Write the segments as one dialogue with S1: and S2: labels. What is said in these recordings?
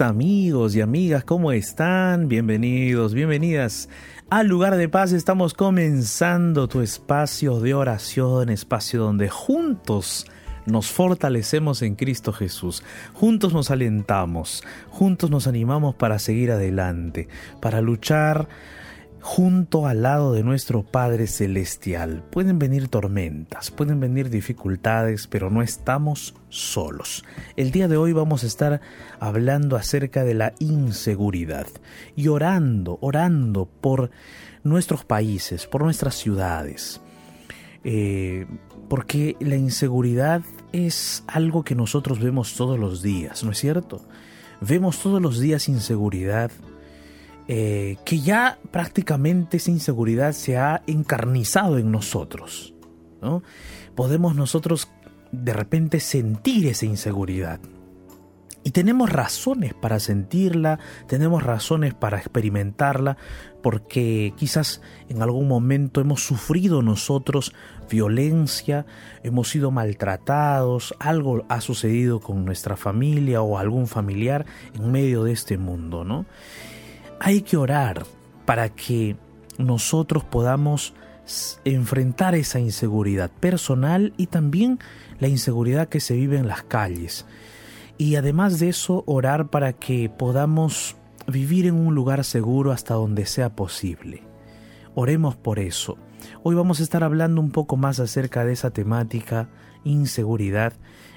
S1: amigos y amigas, ¿cómo están? Bienvenidos, bienvenidas al lugar de paz. Estamos comenzando tu espacio de oración, espacio donde juntos nos fortalecemos en Cristo Jesús, juntos nos alentamos, juntos nos animamos para seguir adelante, para luchar junto al lado de nuestro Padre Celestial. Pueden venir tormentas, pueden venir dificultades, pero no estamos solos. El día de hoy vamos a estar hablando acerca de la inseguridad y orando, orando por nuestros países, por nuestras ciudades. Eh, porque la inseguridad es algo que nosotros vemos todos los días, ¿no es cierto? Vemos todos los días inseguridad, eh, que ya prácticamente esa inseguridad se ha encarnizado en nosotros. ¿no? Podemos nosotros de repente sentir esa inseguridad. Y tenemos razones para sentirla, tenemos razones para experimentarla, porque quizás en algún momento hemos sufrido nosotros violencia, hemos sido maltratados, algo ha sucedido con nuestra familia o algún familiar en medio de este mundo, ¿no? Hay que orar para que nosotros podamos enfrentar esa inseguridad personal y también la inseguridad que se vive en las calles. Y además de eso, orar para que podamos vivir en un lugar seguro hasta donde sea posible. Oremos por eso. Hoy vamos a estar hablando un poco más acerca de esa temática, inseguridad,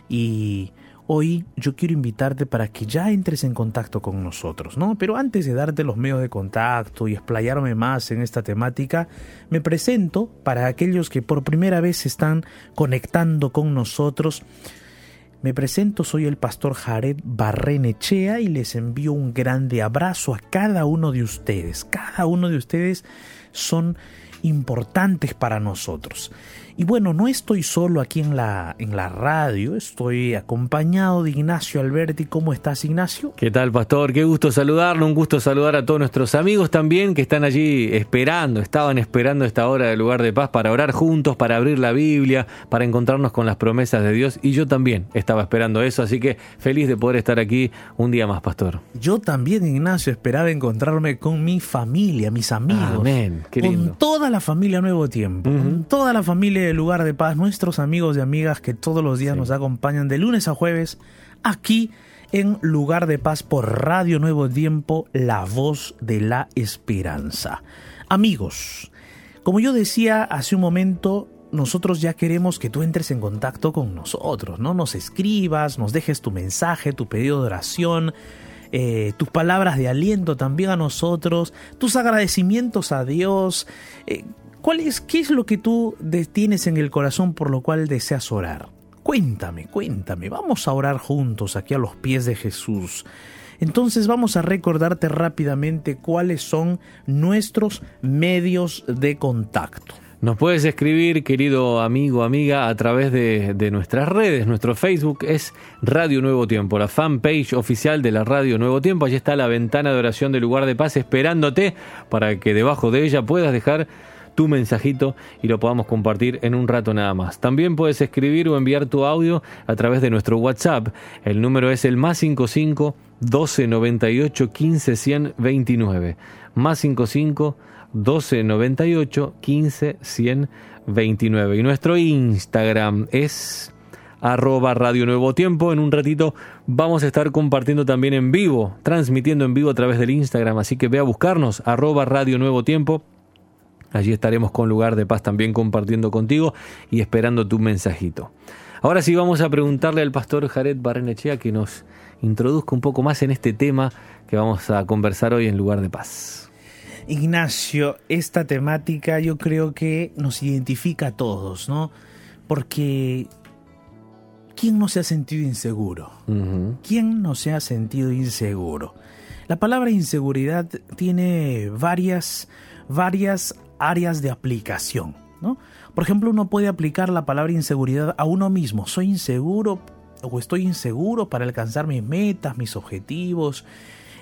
S1: y Hoy yo quiero invitarte para que ya entres en contacto con nosotros, ¿no? Pero antes de darte los medios de contacto y explayarme más en esta temática, me presento para aquellos que por primera vez están conectando con nosotros. Me presento, soy el pastor Jared Barrenechea y les envío un grande abrazo a cada uno de ustedes. Cada uno de ustedes son importantes para nosotros. Y bueno, no estoy solo aquí en la, en la radio, estoy acompañado de Ignacio Alberti. ¿Cómo estás, Ignacio?
S2: ¿Qué tal, pastor? Qué gusto saludarlo, un gusto saludar a todos nuestros amigos también que están allí esperando, estaban esperando esta hora del lugar de paz para orar juntos, para abrir la Biblia, para encontrarnos con las promesas de Dios. Y yo también estaba esperando eso, así que feliz de poder estar aquí un día más, pastor.
S1: Yo también, Ignacio, esperaba encontrarme con mi familia, mis amigos.
S2: Amén,
S1: qué Con toda la familia Nuevo Tiempo, con toda la familia lugar de paz, nuestros amigos y amigas que todos los días nos acompañan de lunes a jueves aquí en Lugar de Paz por Radio Nuevo Tiempo, la voz de la esperanza. Amigos, como yo decía hace un momento, nosotros ya queremos que tú entres en contacto con nosotros, ¿no? Nos escribas, nos dejes tu mensaje, tu pedido de oración, eh, tus palabras de aliento también a nosotros, tus agradecimientos a Dios. Eh, ¿Cuál es, ¿Qué es lo que tú tienes en el corazón por lo cual deseas orar? Cuéntame, cuéntame. Vamos a orar juntos aquí a los pies de Jesús. Entonces vamos a recordarte rápidamente cuáles son nuestros medios de contacto.
S2: Nos puedes escribir, querido amigo, amiga, a través de, nuestras redes. Nuestro Facebook es Radio Nuevo Tiempo, la fanpage oficial de la Radio Nuevo Tiempo. Allí está la ventana de oración del lugar de paz esperándote para que debajo de ella puedas dejar tu mensajito y lo podamos compartir en un rato nada más. También puedes escribir o enviar tu audio a través de nuestro WhatsApp. El número es el más 55 12 98 15 129. Más 55 12 98 15 129. Y nuestro Instagram es arroba Radio Nuevo Tiempo. En un ratito vamos a estar compartiendo también en vivo, transmitiendo en vivo a través del Instagram. Así que ve a buscarnos, arroba Radio Nuevo Tiempo Allí estaremos con lugar de paz también compartiendo contigo y esperando tu mensajito. Ahora sí vamos a preguntarle al pastor Jared Barrenechea que nos introduzca un poco más en este tema que vamos a conversar hoy en lugar de paz.
S1: Ignacio, esta temática yo creo que nos identifica a todos, ¿no? Porque ¿quién no se ha sentido inseguro? ¿Quién no se ha sentido inseguro? La palabra inseguridad tiene varias, varias áreas de aplicación. ¿no? Por ejemplo, uno puede aplicar la palabra inseguridad a uno mismo. Soy inseguro o estoy inseguro para alcanzar mis metas, mis objetivos.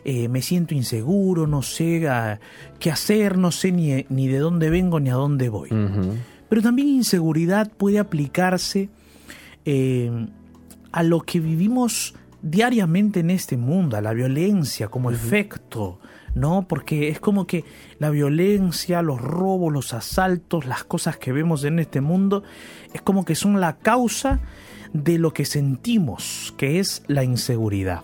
S1: Eh, me siento inseguro, no sé ah, qué hacer, no sé ni, ni, de dónde vengo ni a dónde voy. Pero también inseguridad puede aplicarse eh, a lo que vivimos diariamente en este mundo, a la violencia como efecto, ¿no? Porque es como que la violencia, los robos, los asaltos, las cosas que vemos en este mundo, es como que son la causa de lo que sentimos, que es la inseguridad.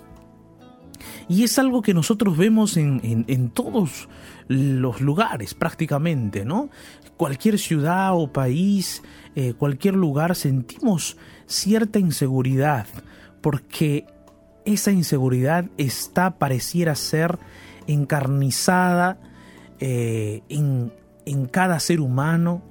S1: Y es algo que nosotros vemos en, todos los lugares prácticamente, ¿no? Cualquier ciudad o país, eh, cualquier lugar sentimos cierta inseguridad porque esa inseguridad está, pareciera ser, encarnizada eh, en, en cada ser humano,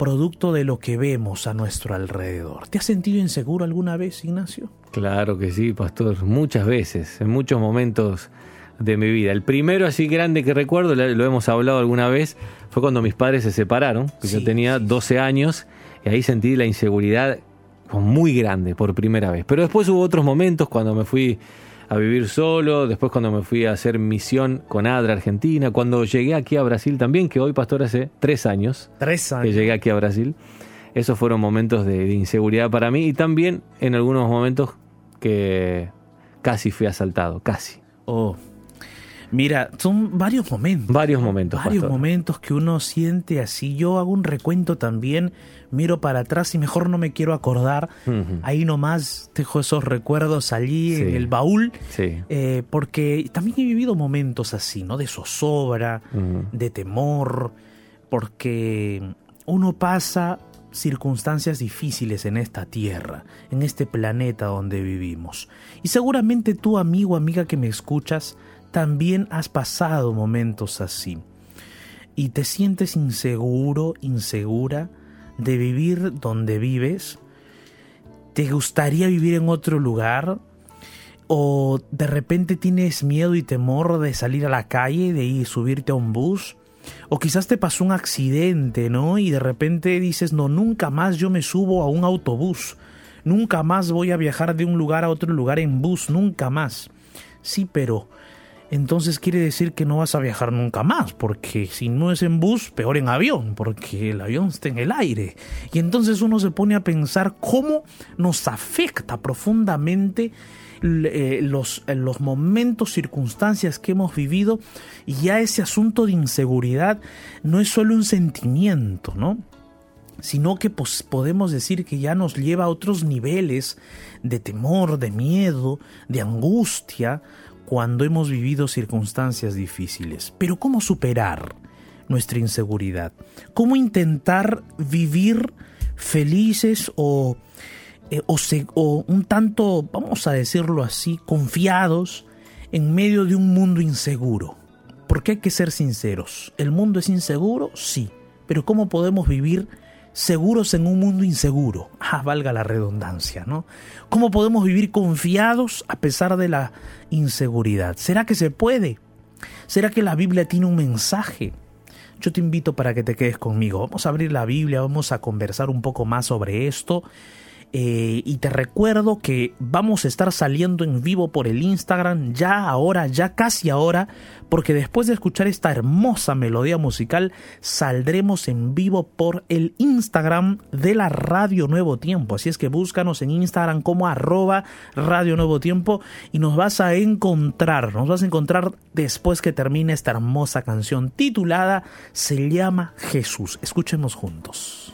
S1: producto de lo que vemos a nuestro alrededor. ¿Te has sentido inseguro alguna vez, Ignacio?
S2: Claro que sí, pastor, muchas veces, en muchos momentos de mi vida. El primero así grande que recuerdo, lo hemos hablado alguna vez, fue cuando mis padres se separaron, que yo tenía 12 años, y ahí sentí la inseguridad muy grande por primera vez. Pero después hubo otros momentos cuando me fui a vivir solo, después cuando me fui a hacer misión con ADRA Argentina, cuando llegué aquí a Brasil también, que hoy, pastor, hace tres años,
S1: tres años.
S2: que llegué aquí a Brasil. Esos fueron momentos de, inseguridad para mí y también en algunos momentos que casi fui asaltado, casi.
S1: Oh, Mira, son varios momentos.
S2: Varios momentos.
S1: Varios momentos que uno siente así. Yo hago un recuento también, miro para atrás y mejor no me quiero acordar. Ahí nomás dejo esos recuerdos allí en el baúl.
S2: Sí.
S1: Eh, porque también he vivido momentos así, ¿no? De zozobra, de temor, porque uno pasa circunstancias difíciles en esta tierra, en este planeta donde vivimos. Y seguramente tú, amigo, amiga que me escuchas, también has pasado momentos así. Y te sientes inseguro, insegura de vivir donde vives, te gustaría vivir en otro lugar o de repente tienes miedo y temor de salir a la calle, de ir subirte a un bus, o quizás te pasó un accidente, ¿no? Y de repente dices, no, nunca más yo me subo a un autobús, nunca más voy a viajar de un lugar a otro lugar en bus, nunca más. Sí, pero entonces quiere decir que no vas a viajar nunca más, porque si no es en bus, peor en avión, porque el avión está en el aire. Y entonces uno se pone a pensar cómo nos afecta profundamente eh, los, los momentos, circunstancias que hemos vivido, y ya ese asunto de inseguridad no es solo un sentimiento, ¿no? sino que pues, podemos decir que ya nos lleva a otros niveles de temor, de miedo, de angustia, cuando hemos vivido circunstancias difíciles. Pero ¿cómo superar nuestra inseguridad? ¿Cómo intentar vivir felices o, eh, o, un tanto, vamos a decirlo así, confiados en medio de un mundo inseguro? Porque hay que ser sinceros. ¿El mundo es inseguro? Sí. Pero ¿cómo podemos vivir seguros en un mundo inseguro. Ah, valga la redundancia, ¿no? ¿Cómo podemos vivir confiados a pesar de la inseguridad? ¿Será que se puede? ¿Será que la Biblia tiene un mensaje? Yo te invito para que te quedes conmigo. Vamos a abrir la Biblia, vamos a conversar un poco más sobre esto eh, y te recuerdo que vamos a estar saliendo en vivo por el Instagram ya ahora, ya casi ahora, porque después de escuchar esta hermosa melodía musical, saldremos en vivo por el Instagram de la Radio Nuevo Tiempo. Así es que búscanos en Instagram como arroba Radio Nuevo Tiempo y nos vas a encontrar, nos vas a encontrar después que termine esta hermosa canción titulada Se llama Jesús. Escuchemos juntos.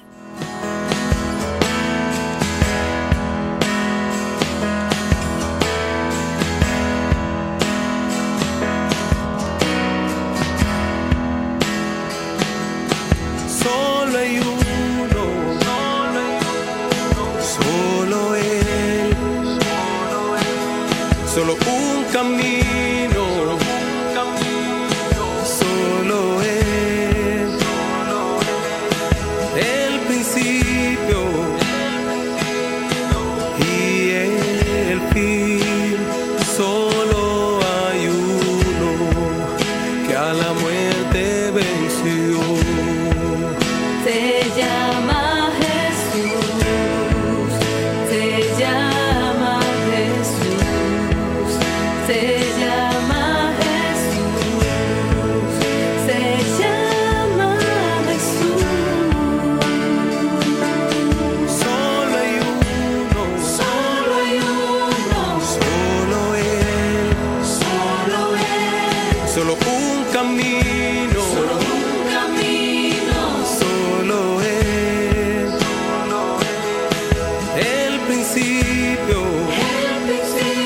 S3: Savior.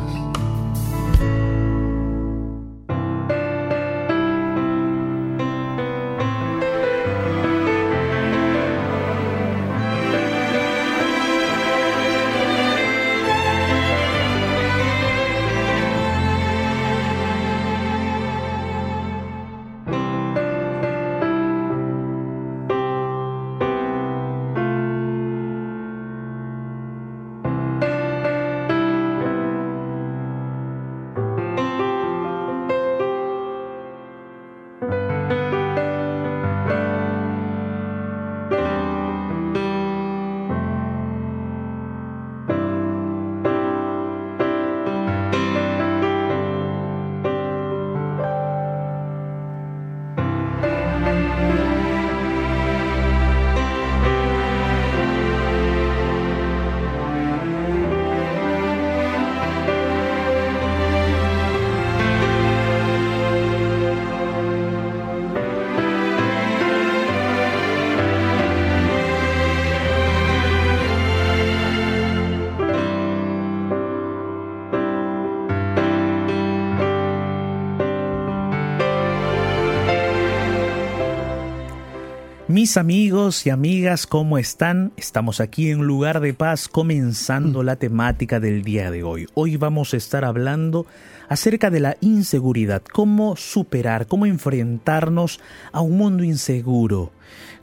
S1: Mis amigos y amigas, ¿cómo están? Estamos aquí en Lugar de Paz comenzando la temática del día de hoy. Hoy vamos a estar hablando acerca de la inseguridad, cómo superar, cómo enfrentarnos a un mundo inseguro,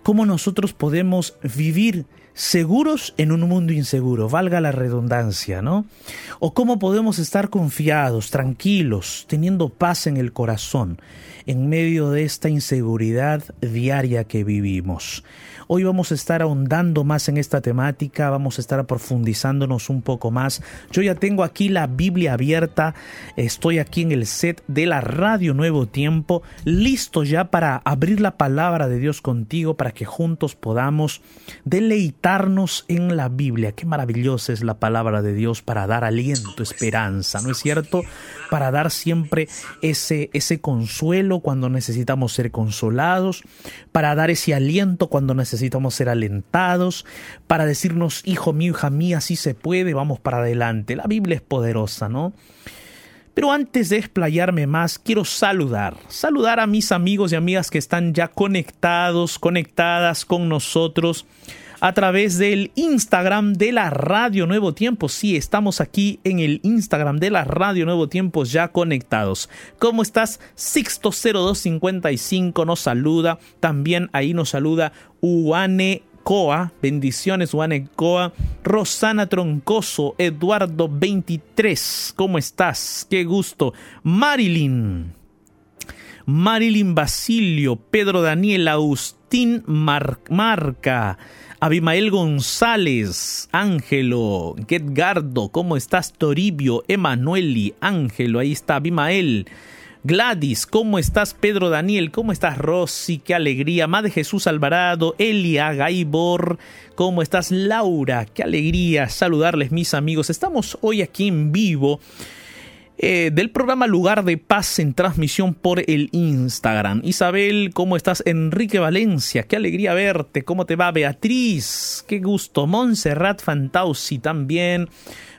S1: cómo nosotros podemos vivir seguros en un mundo inseguro, valga la redundancia, ¿no? O cómo podemos estar confiados, tranquilos, teniendo paz en el corazón en medio de esta inseguridad diaria que vivimos. Hoy vamos a estar ahondando más en esta temática, vamos a estar profundizándonos un poco más. Yo ya tengo aquí la Biblia abierta, estoy aquí en el set de la Radio Nuevo Tiempo, listo ya para abrir la palabra de Dios contigo, para que juntos podamos deleitarnos en la Biblia. Qué maravillosa es la palabra de Dios para dar aliento, esperanza, ¿no es cierto? Para dar siempre ese, ese consuelo cuando necesitamos ser consolados, para dar ese aliento cuando necesitamos necesitamos ser alentados, para decirnos, hijo mío, hija mía, si se puede, vamos para adelante. La Biblia es poderosa, ¿no? Pero antes de explayarme más, quiero saludar, saludar a mis amigos y amigas que están ya conectados, conectadas con nosotros a través del Instagram de la Radio Nuevo Tiempo. Sí, estamos aquí en el Instagram de la Radio Nuevo Tiempo ya conectados. ¿Cómo estás? Sixto0255 nos saluda. También ahí nos saluda Uane Coa, bendiciones Uane Coa, Rosana Troncoso, Eduardo 23, ¿cómo estás? Qué gusto. Marilyn, Marilyn Basilio, Pedro Daniel, Agustín Marca, Abimael González, Ángelo, Getgardo, ¿cómo estás? Toribio, Emanueli, Ángelo, ahí está Abimael. Gladys, ¿cómo estás? Pedro Daniel, ¿cómo estás? Rosy, qué alegría. Madre Jesús Alvarado, Elia, Gaibor, ¿cómo estás? Laura, qué alegría saludarles mis amigos. Estamos hoy aquí en vivo eh, del programa Lugar de Paz en transmisión por el Instagram. Isabel, ¿cómo estás? Enrique Valencia, qué alegría verte. ¿Cómo te va? Beatriz, qué gusto. Montserrat Fantausi también.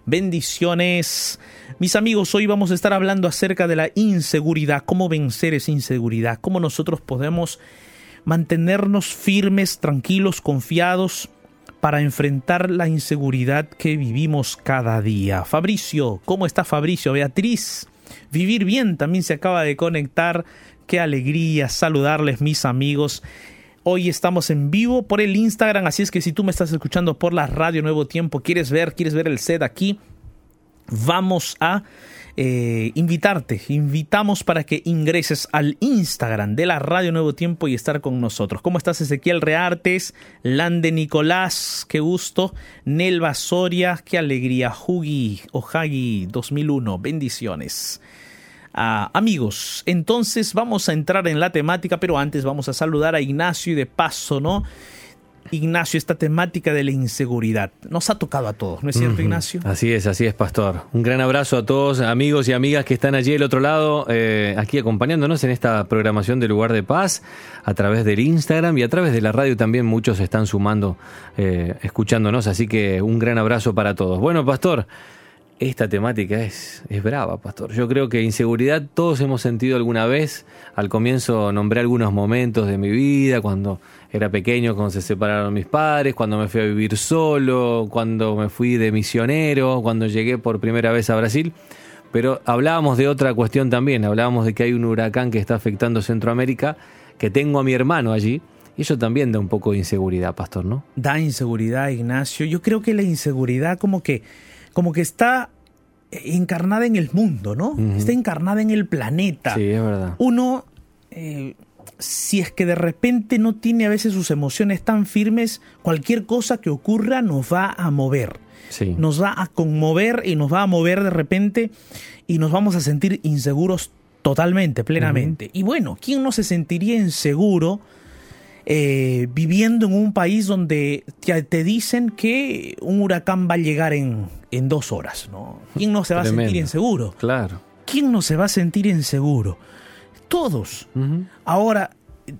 S1: Bendiciones. Mis amigos, hoy vamos a estar hablando acerca de la inseguridad, cómo vencer esa inseguridad, cómo nosotros podemos mantenernos firmes, tranquilos, confiados para enfrentar la inseguridad que vivimos cada día. Fabricio, ¿cómo está Fabricio? Beatriz, vivir bien también se acaba de conectar. Qué alegría saludarles mis amigos. Hoy estamos en vivo por el Instagram, así es que si tú me estás escuchando por la radio Nuevo Tiempo, quieres ver, quieres ver el set aquí, vamos a eh, invitarte, invitamos para que ingreses al Instagram de la Radio Nuevo Tiempo y estar con nosotros. ¿Cómo estás Ezequiel Reartes? Lande Nicolás, qué gusto. Nelva Soria, qué alegría. Hugi Ohagi 2001, bendiciones. Ah, amigos, entonces vamos a entrar en la temática, pero antes vamos a saludar a Ignacio y de paso, ¿no? Ignacio, esta temática de la inseguridad. Nos ha tocado a todos, ¿no es cierto, Ignacio?
S2: Así es, así es, Pastor. Un gran abrazo a todos, amigos y amigas que están allí del otro lado, eh, aquí acompañándonos en esta programación de Lugar de Paz, a través del Instagram y a través de la radio también muchos están sumando, eh, escuchándonos, así que un gran abrazo para todos. Bueno, Pastor. Esta temática es, es brava, pastor. Yo creo que inseguridad todos hemos sentido alguna vez. Al comienzo nombré algunos momentos de mi vida, cuando era pequeño, cuando se separaron mis padres, cuando me fui a vivir solo, cuando me fui de misionero, cuando llegué por primera vez a Brasil. Pero hablábamos de otra cuestión también, hablábamos de que hay un huracán que está afectando Centroamérica, que tengo a mi hermano allí, y eso también da un poco de inseguridad, pastor, ¿no?
S1: Da inseguridad, Ignacio. Yo creo que la inseguridad como que, como que está encarnada en el mundo, ¿no? Está encarnada en el planeta.
S2: Sí, es verdad.
S1: Uno eh, si es que de repente no tiene a veces sus emociones tan firmes, cualquier cosa que ocurra nos va a mover. Nos va a conmover y nos va a mover de repente y nos vamos a sentir inseguros totalmente, plenamente. Y bueno, ¿quién no se sentiría inseguro eh, viviendo en un país donde te, dicen que un huracán va a llegar en, en dos horas? ¿no? ¿Quién no se va a sentir inseguro?
S2: Claro.
S1: ¿Quién no se va a sentir inseguro? Todos. Ahora,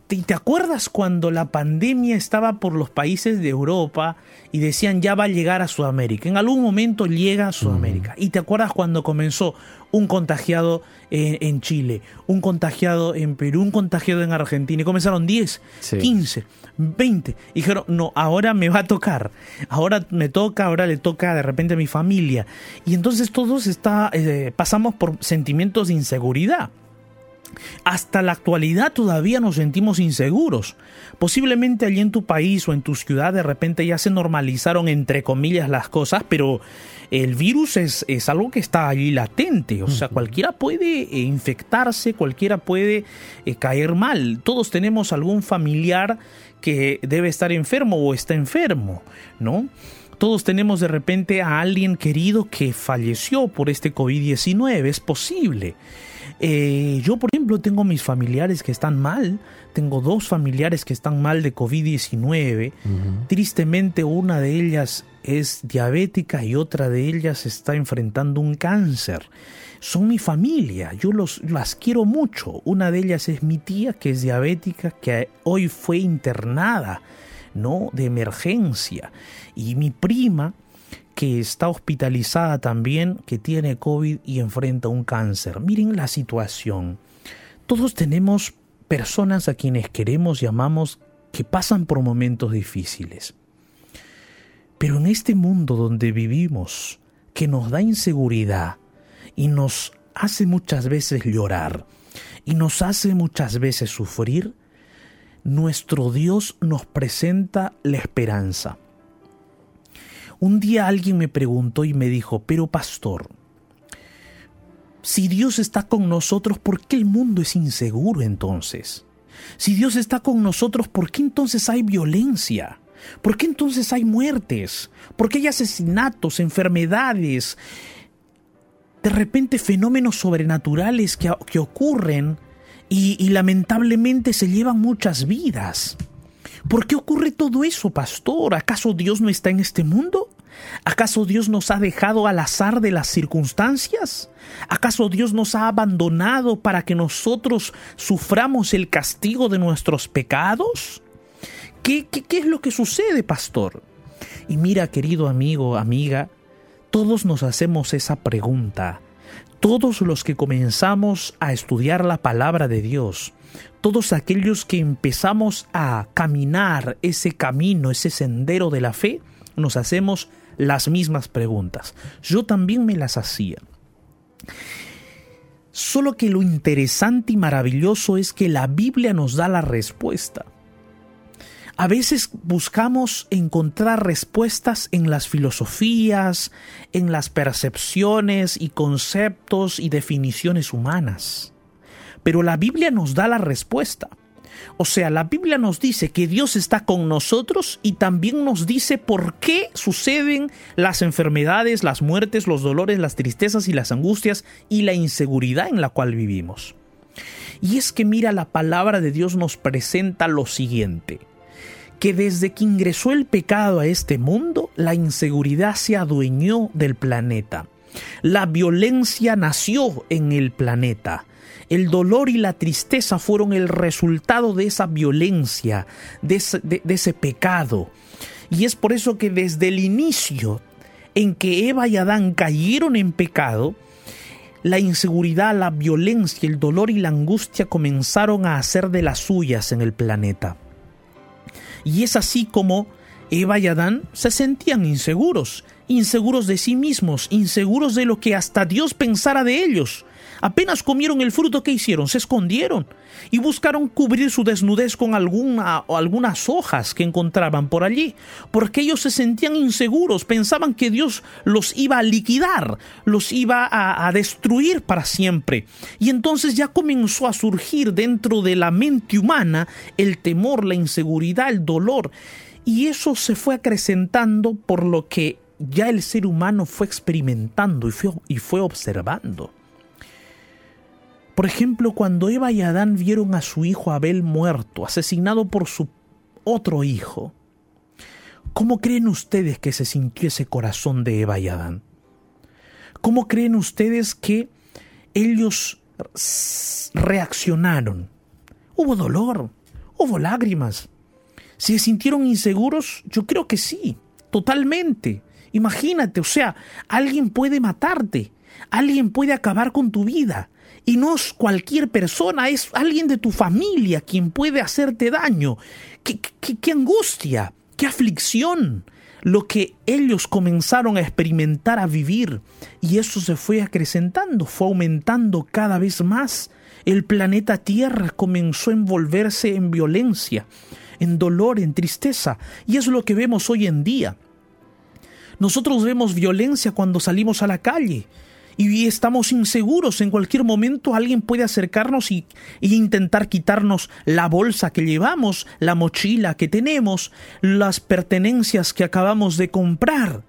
S1: ¿te, acuerdas cuando la pandemia estaba por los países de Europa y decían ya va a llegar a Sudamérica? En algún momento llega a Sudamérica. ¿Y te acuerdas cuando comenzó un contagiado en, Chile, un contagiado en Perú, un contagiado en Argentina? Y comenzaron 10, 15, 20. Y dijeron, no, ahora me va a tocar. Ahora me toca, ahora le toca de repente a mi familia. Y entonces todos está, eh, pasamos por sentimientos de inseguridad. Hasta la actualidad todavía nos sentimos inseguros. Posiblemente allí en tu país o en tu ciudad de repente ya se normalizaron entre comillas las cosas, pero el virus es, algo que está allí latente. O sea, cualquiera puede eh, infectarse, cualquiera puede eh, caer mal. Todos tenemos algún familiar que debe estar enfermo o está enfermo, ¿no? Todos tenemos de repente a alguien querido que falleció por este COVID-19, es posible. Eh, yo, por ejemplo, tengo mis familiares que están mal. Tengo dos familiares que están mal de COVID-19. Tristemente, una de ellas es diabética y otra de ellas está enfrentando un cáncer. Son mi familia, yo los, las quiero mucho. Una de ellas es mi tía, que es diabética, que hoy fue internada, ¿no? De emergencia. Y mi prima, que está hospitalizada también, que tiene COVID y enfrenta un cáncer. Miren la situación. Todos tenemos personas a quienes queremos y amamos que pasan por momentos difíciles. Pero en este mundo donde vivimos, que nos da inseguridad y nos hace muchas veces llorar y nos hace muchas veces sufrir, nuestro Dios nos presenta la esperanza. Un día alguien me preguntó y me dijo, pero pastor, si Dios está con nosotros, ¿por qué el mundo es inseguro entonces? Si Dios está con nosotros, ¿por qué entonces hay violencia? ¿Por qué entonces hay muertes? ¿Por qué hay asesinatos, enfermedades? De repente fenómenos sobrenaturales que, que ocurren y, y lamentablemente se llevan muchas vidas. ¿Por qué ocurre todo eso, pastor? ¿Acaso Dios no está en este mundo? ¿Acaso Dios nos ha dejado al azar de las circunstancias? ¿Acaso Dios nos ha abandonado para que nosotros suframos el castigo de nuestros pecados? ¿Qué, qué, es lo que sucede, pastor? Y mira, querido amigo, amiga, todos nos hacemos esa pregunta. Todos los que comenzamos a estudiar la palabra de Dios, todos aquellos que empezamos a caminar ese camino, ese sendero de la fe, nos hacemos las mismas preguntas. Yo también me las hacía. Solo que lo interesante y maravilloso es que la Biblia nos da la respuesta. A veces buscamos encontrar respuestas en las filosofías, en las percepciones y conceptos y definiciones humanas. Pero la Biblia nos da la respuesta. O sea, la Biblia nos dice que Dios está con nosotros y también nos dice por qué suceden las enfermedades, las muertes, los dolores, las tristezas y las angustias y la inseguridad en la cual vivimos. Y es que mira, la palabra de Dios nos presenta lo siguiente que desde que ingresó el pecado a este mundo, la inseguridad se adueñó del planeta. La violencia nació en el planeta. El dolor y la tristeza fueron el resultado de esa violencia, de ese, pecado. Y es por eso que desde el inicio en que Eva y Adán cayeron en pecado, la inseguridad, la violencia, el dolor y la angustia comenzaron a hacer de las suyas en el planeta. Y es así como Eva y Adán se sentían inseguros, inseguros de sí mismos, inseguros de lo que hasta Dios pensara de ellos. Apenas comieron el fruto que hicieron, se escondieron y buscaron cubrir su desnudez con alguna o algunas hojas que encontraban por allí, porque ellos se sentían inseguros, pensaban que Dios los iba a liquidar, los iba a, destruir para siempre. Y entonces ya comenzó a surgir dentro de la mente humana el temor, la inseguridad, el dolor. Y eso se fue acrecentando por lo que ya el ser humano fue experimentando y fue, y fue observando. Por ejemplo, cuando Eva y Adán vieron a su hijo Abel muerto, asesinado por su otro hijo, ¿cómo creen ustedes que se sintió ese corazón de Eva y Adán? ¿Cómo creen ustedes que ellos reaccionaron? Hubo dolor, hubo lágrimas. ¿Se sintieron inseguros? Yo creo que sí, totalmente. Imagínate, o sea, alguien puede matarte, alguien puede acabar con tu vida, y no es cualquier persona, es alguien de tu familia quien puede hacerte daño. ¡Qué, qué, angustia! ¡Qué aflicción! Lo que ellos comenzaron a experimentar, a vivir. Y eso se fue acrecentando, fue aumentando cada vez más. El planeta Tierra comenzó a envolverse en violencia, en dolor, en tristeza. Y es lo que vemos hoy en día. Nosotros vemos violencia cuando salimos a la calle y estamos inseguros. En cualquier momento alguien puede acercarnos y, intentar quitarnos la bolsa que llevamos, la mochila que tenemos, las pertenencias que acabamos de comprar.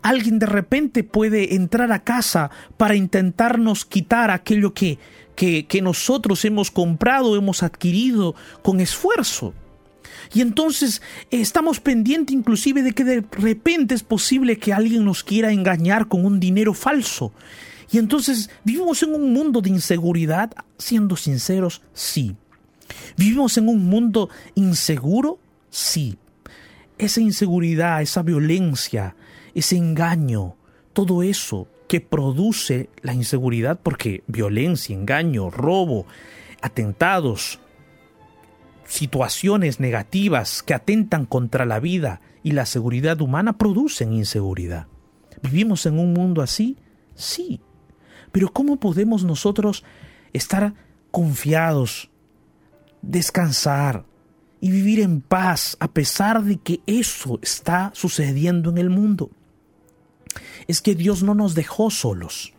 S1: Alguien de repente puede entrar a casa para intentarnos quitar aquello que, que, que nosotros hemos comprado, hemos adquirido con esfuerzo. Y entonces eh, estamos pendientes inclusive de que de repente es posible que alguien nos quiera engañar con un dinero falso. Y entonces vivimos en un mundo de inseguridad, siendo sinceros, sí. ¿Vivimos en un mundo inseguro? Sí. Esa inseguridad, esa violencia, ese engaño, todo eso que produce la inseguridad, porque violencia, engaño, robo, atentados, situaciones negativas que atentan contra la vida y la seguridad humana producen inseguridad. ¿Vivimos en un mundo así? Sí. Pero ¿cómo podemos nosotros estar confiados, descansar y vivir en paz a pesar de que eso está sucediendo en el mundo? Es que Dios no nos dejó solos.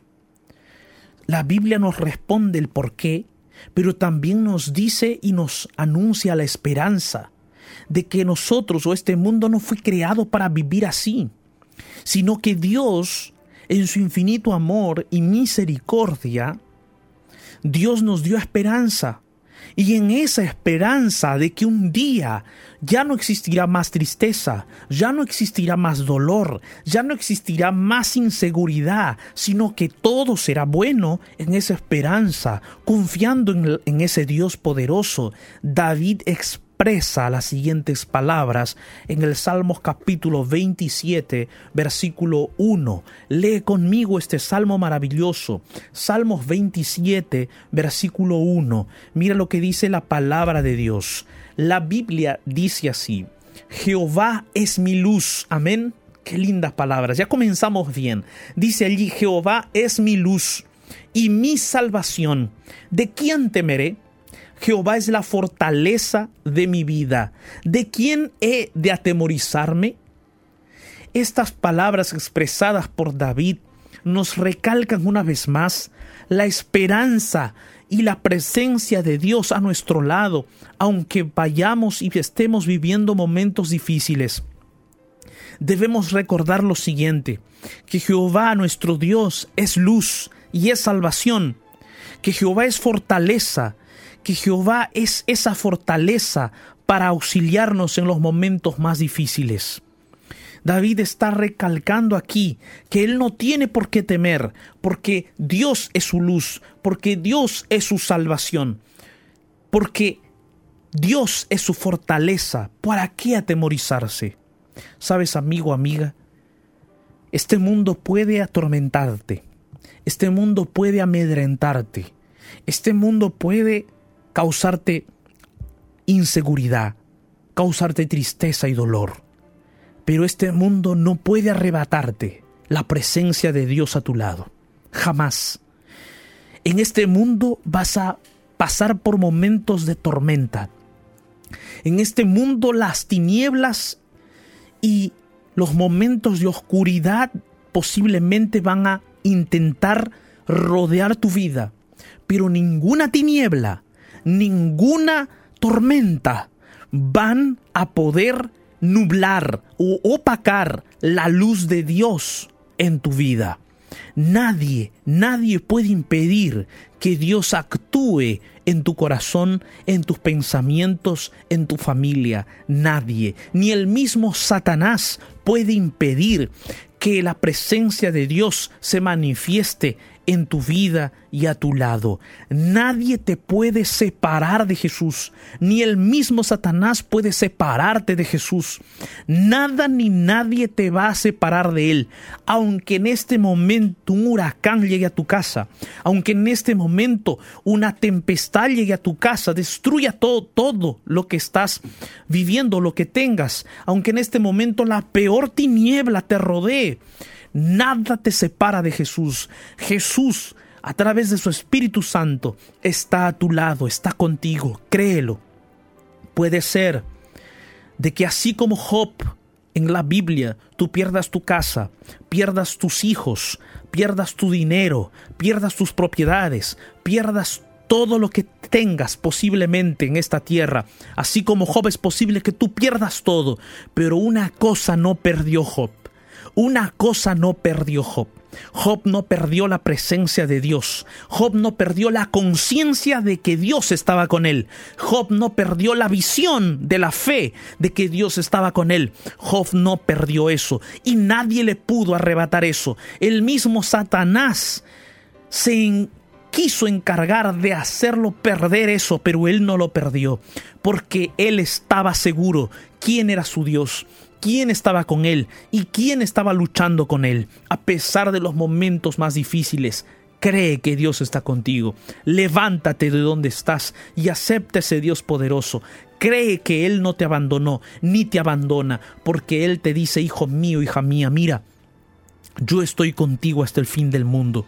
S1: La Biblia nos responde el por qué pero también nos dice y nos anuncia la esperanza de que nosotros o este mundo no fue creado para vivir así, sino que Dios, en su infinito amor y misericordia, Dios nos dio esperanza. Y en esa esperanza de que un día ya no existirá más tristeza, ya no existirá más dolor, ya no existirá más inseguridad, sino que todo será bueno en esa esperanza, confiando en, ese Dios poderoso. David expresa las siguientes palabras en el Salmos capítulo 27, versículo 1. Lee conmigo este salmo maravilloso. Salmos 27, versículo 1. Mira lo que dice la palabra de Dios. La Biblia dice así, Jehová es mi luz, amén. Qué lindas palabras, ya comenzamos bien. Dice allí, Jehová es mi luz y mi salvación. ¿De quién temeré? Jehová es la fortaleza de mi vida. ¿De quién he de atemorizarme? Estas palabras expresadas por David nos recalcan una vez más la esperanza y la presencia de Dios a nuestro lado, aunque vayamos y estemos viviendo momentos difíciles. Debemos recordar lo siguiente, que Jehová nuestro Dios es luz y es salvación, que Jehová es fortaleza, que Jehová es esa fortaleza para auxiliarnos en los momentos más difíciles. David está recalcando aquí que él no tiene por qué temer, porque Dios es su luz, porque Dios es su salvación, porque Dios es su fortaleza. ¿Para qué atemorizarse? Sabes, amigo, amiga, este mundo puede atormentarte, este mundo puede amedrentarte, este mundo puede causarte inseguridad, causarte tristeza y dolor. Pero este mundo no puede arrebatarte la presencia de Dios a tu lado. Jamás. En este mundo vas a pasar por momentos de tormenta. En este mundo las tinieblas y los momentos de oscuridad posiblemente van a intentar rodear tu vida. Pero ninguna tiniebla, ninguna tormenta van a poder nublar o opacar la luz de Dios en tu vida. Nadie, nadie puede impedir que Dios actúe en tu corazón, en tus pensamientos, en tu familia. Nadie, ni el mismo Satanás puede impedir que la presencia de Dios se manifieste en tu vida y a tu lado. Nadie te puede separar de Jesús, ni el mismo Satanás puede separarte de Jesús. Nada ni nadie te va a separar de Él. Aunque en este momento un huracán llegue a tu casa, aunque en este momento una tempestad llegue a tu casa, destruya todo, todo lo que estás viviendo, lo que tengas, aunque en este momento la peor tiniebla te rodee. Nada te separa de Jesús. Jesús, a través de su Espíritu Santo, está a tu lado, está contigo. Créelo. Puede ser de que así como Job en la Biblia, tú pierdas tu casa, pierdas tus hijos, pierdas tu dinero, pierdas tus propiedades, pierdas todo lo que tengas posiblemente en esta tierra, así como Job es posible que tú pierdas todo, pero una cosa no perdió Job, una cosa no perdió Job. Job no perdió la presencia de Dios. Job no perdió la conciencia de que Dios estaba con él. Job no perdió la visión de la fe de que Dios estaba con él. Job no perdió eso y nadie le pudo arrebatar eso. El mismo Satanás se quiso encargar de hacerlo perder eso, pero él no lo perdió, porque él estaba seguro quién era su Dios, quién estaba con él y quién estaba luchando con él. A pesar de los momentos más difíciles, cree que Dios está contigo. Levántate de donde estás y acepta ese Dios poderoso. Cree que Él no te abandonó, ni te abandona, porque Él te dice, hijo mío, hija mía, mira, yo estoy contigo hasta el fin del mundo.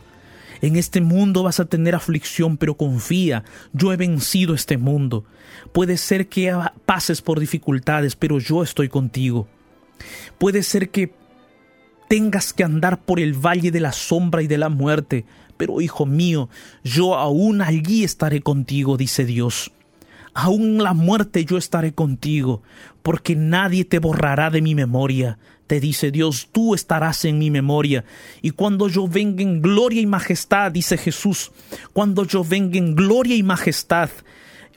S1: En este mundo vas a tener aflicción, pero confía, yo he vencido este mundo. Puede ser que pases por dificultades, pero yo estoy contigo. Puede ser que tengas que andar por el valle de la sombra y de la muerte, pero hijo mío, yo aún allí estaré contigo, dice Dios. Aún la muerte yo estaré contigo, porque nadie te borrará de mi memoria. Te dice Dios, tú estarás en mi memoria. Y cuando yo venga en gloria y majestad, dice Jesús, cuando yo venga en gloria y majestad,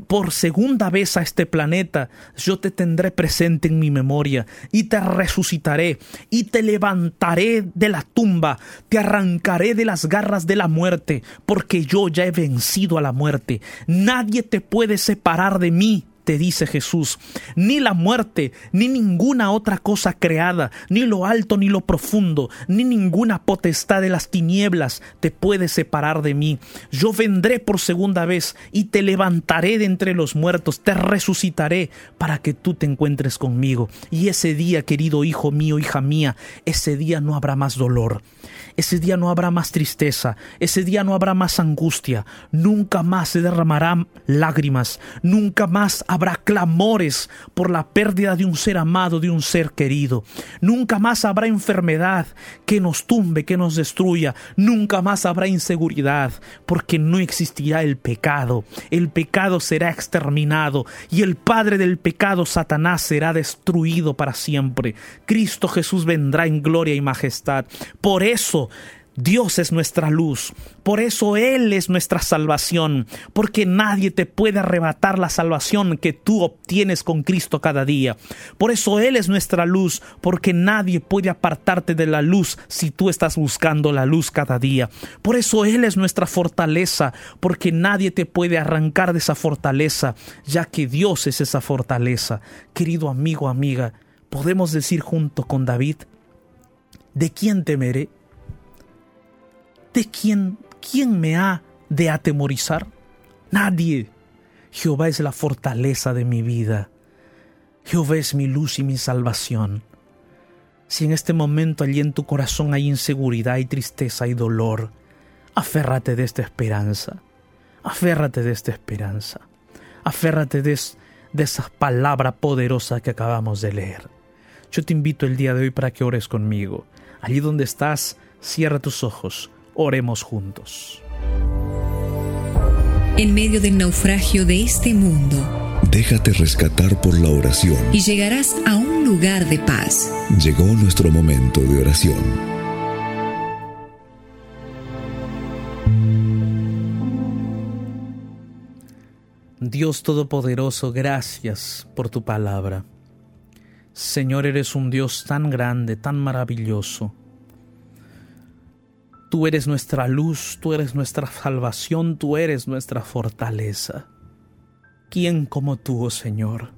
S1: por segunda vez a este planeta, yo te tendré presente en mi memoria y te resucitaré y te levantaré de la tumba, te arrancaré de las garras de la muerte, porque yo ya he vencido a la muerte. Nadie te puede separar de mí te dice Jesús, ni la muerte, ni ninguna otra cosa creada, ni lo alto ni lo profundo, ni ninguna potestad de las tinieblas te puede separar de mí. Yo vendré por segunda vez y te levantaré de entre los muertos, te resucitaré para que tú te encuentres conmigo. Y ese día, querido hijo mío, hija mía, ese día no habrá más dolor. Ese día no habrá más tristeza, ese día no habrá más angustia, nunca más se derramarán lágrimas, nunca más habrá clamores por la pérdida de un ser amado, de un ser querido, nunca más habrá enfermedad que nos tumbe, que nos destruya, nunca más habrá inseguridad, porque no existirá el pecado, el pecado será exterminado y el padre del pecado, Satanás, será destruido para siempre. Cristo Jesús vendrá en gloria y majestad. Por eso Dios es nuestra luz, por eso Él es nuestra salvación, porque nadie te puede arrebatar la salvación que tú obtienes con Cristo cada día. Por eso Él es nuestra luz, porque nadie puede apartarte de la luz si tú estás buscando la luz cada día. Por eso Él es nuestra fortaleza, porque nadie te puede arrancar de esa fortaleza, ya que Dios es esa fortaleza. Querido amigo, amiga, podemos decir junto con David, ¿de quién temeré? ¿De quién, quién me ha de atemorizar? Nadie. Jehová es la fortaleza de mi vida. Jehová es mi luz y mi salvación. Si en este momento allí en tu corazón hay inseguridad y tristeza y dolor, aférrate de esta esperanza. Aférrate de esta esperanza. Aférrate de, de esa palabra poderosa que acabamos de leer. Yo te invito el día de hoy para que ores conmigo. Allí donde estás, cierra tus ojos Oremos juntos.
S4: En medio del naufragio de este mundo,
S3: déjate rescatar por la oración
S4: y llegarás a un lugar de paz.
S3: Llegó nuestro momento de oración.
S1: Dios Todopoderoso, gracias por tu palabra. Señor, eres un Dios tan grande, tan maravilloso Tú eres nuestra luz, tú eres nuestra salvación, tú eres nuestra fortaleza. ¿Quién como tú, oh Señor?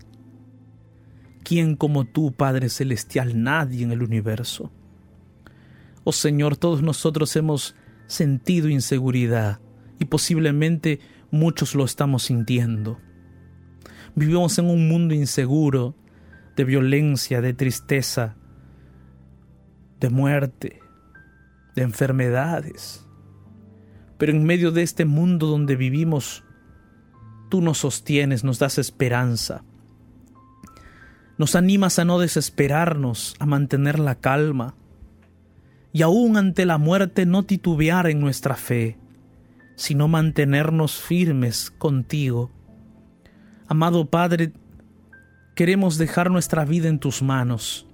S1: ¿Quién como tú, Padre Celestial? Nadie en el universo. Oh Señor, todos nosotros hemos sentido inseguridad y posiblemente muchos lo estamos sintiendo. Vivimos en un mundo inseguro, de violencia, de tristeza, de muerte, de enfermedades. Pero en medio de este mundo donde vivimos, tú nos sostienes, nos das esperanza. Nos animas a no desesperarnos, a mantener la calma y aún ante la muerte no titubear en nuestra fe, sino mantenernos firmes contigo. Amado Padre, queremos dejar nuestra vida en tus manos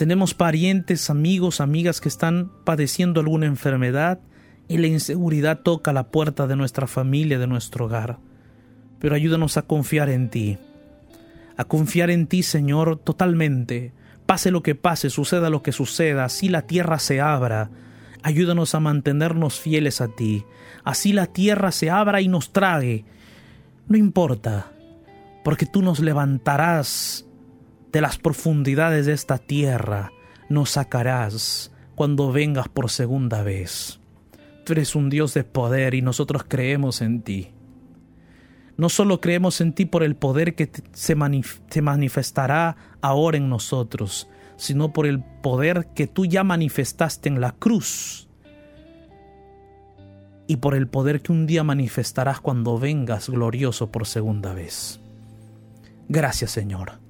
S1: tenemos parientes, amigos, amigas que están padeciendo alguna enfermedad y la inseguridad toca la puerta de nuestra familia, de nuestro hogar. Pero ayúdanos a confiar en ti, a confiar en ti, Señor, totalmente. Pase lo que pase, suceda lo que suceda, así la tierra se abra. Ayúdanos a mantenernos fieles a ti. Así la tierra se abra y nos trague. No importa, porque tú nos levantarás de las profundidades de esta tierra nos sacarás cuando vengas por segunda vez. Tú eres un Dios de poder y nosotros creemos en ti. No solo creemos en ti por el poder que se, manifestará ahora en nosotros, sino por el poder que tú ya manifestaste en la cruz y por el poder que un día manifestarás cuando vengas glorioso por segunda vez. Gracias Señor.